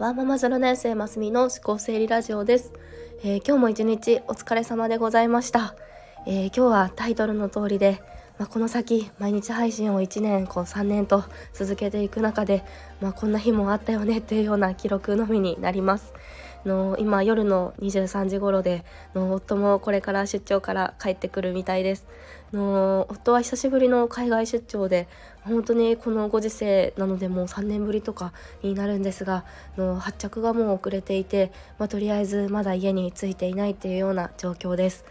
ワーママ0年生ますみの思考整理ラジオです、えー、今日も一日お疲れ様でございました、えー、今日はタイトルの通りで、まあ、この先毎日配信を1年こう3年と続けていく中で、まあ、こんな日もあったよねっていうような記録のみになります。の今夜の23時頃での夫もこれから出張から帰ってくるみたいですの夫は久しぶりの海外出張で本当にこのご時世なのでもう3年ぶりとかになるんですがの発着がもう遅れていて、まあ、とりあえずまだ家に着いていないっていうような状況です。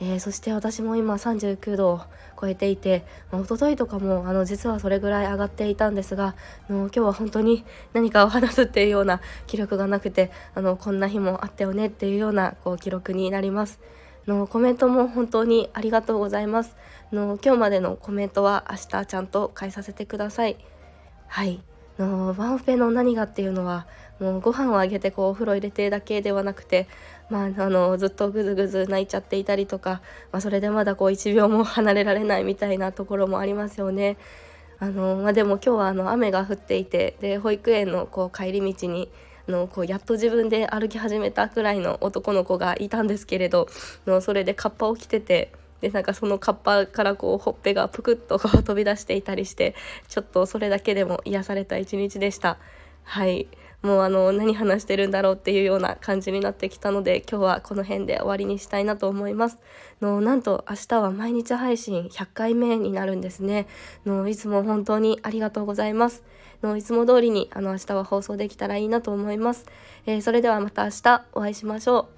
えー、そして私も今39度を超えていて、まあ、一昨日とかもあの実はそれぐらい上がっていたんですがあの今日は本当に何かを話すっていうような記録がなくてあのこんな日もあったよねっていうようなこう記録になります。のコメントも本当にありがとうございます。の今日までのコメントは明日ちゃんと返させてください。はい。のワンオペの何がっていうのはもうご飯をあげてこうお風呂入れてだけではなくて、まあ、あのずっとぐずぐず泣いちゃっていたりとか、まあ、それでまだこう1秒も離れられないみたいなところもありますよね。あのまあ、でも今日はあの雨が降っていてで保育園のこう帰り道にあのこうやっと自分で歩き始めたくらいの男の子がいたんですけれどのそれでカッパを着ててでなんかそのカッパからこうほっぺがぷくっとこう飛び出していたりしてちょっとそれだけでも癒された一日でした。はい。もうあの何話してるんだろうっていうような感じになってきたので今日はこの辺で終わりにしたいなと思います。のなんと明日は毎日配信100回目になるんですね。のいつも本当にありがとうございます。のいつも通りにあの明日は放送できたらいいなと思います、えー、それではまた明日お会いしましょう。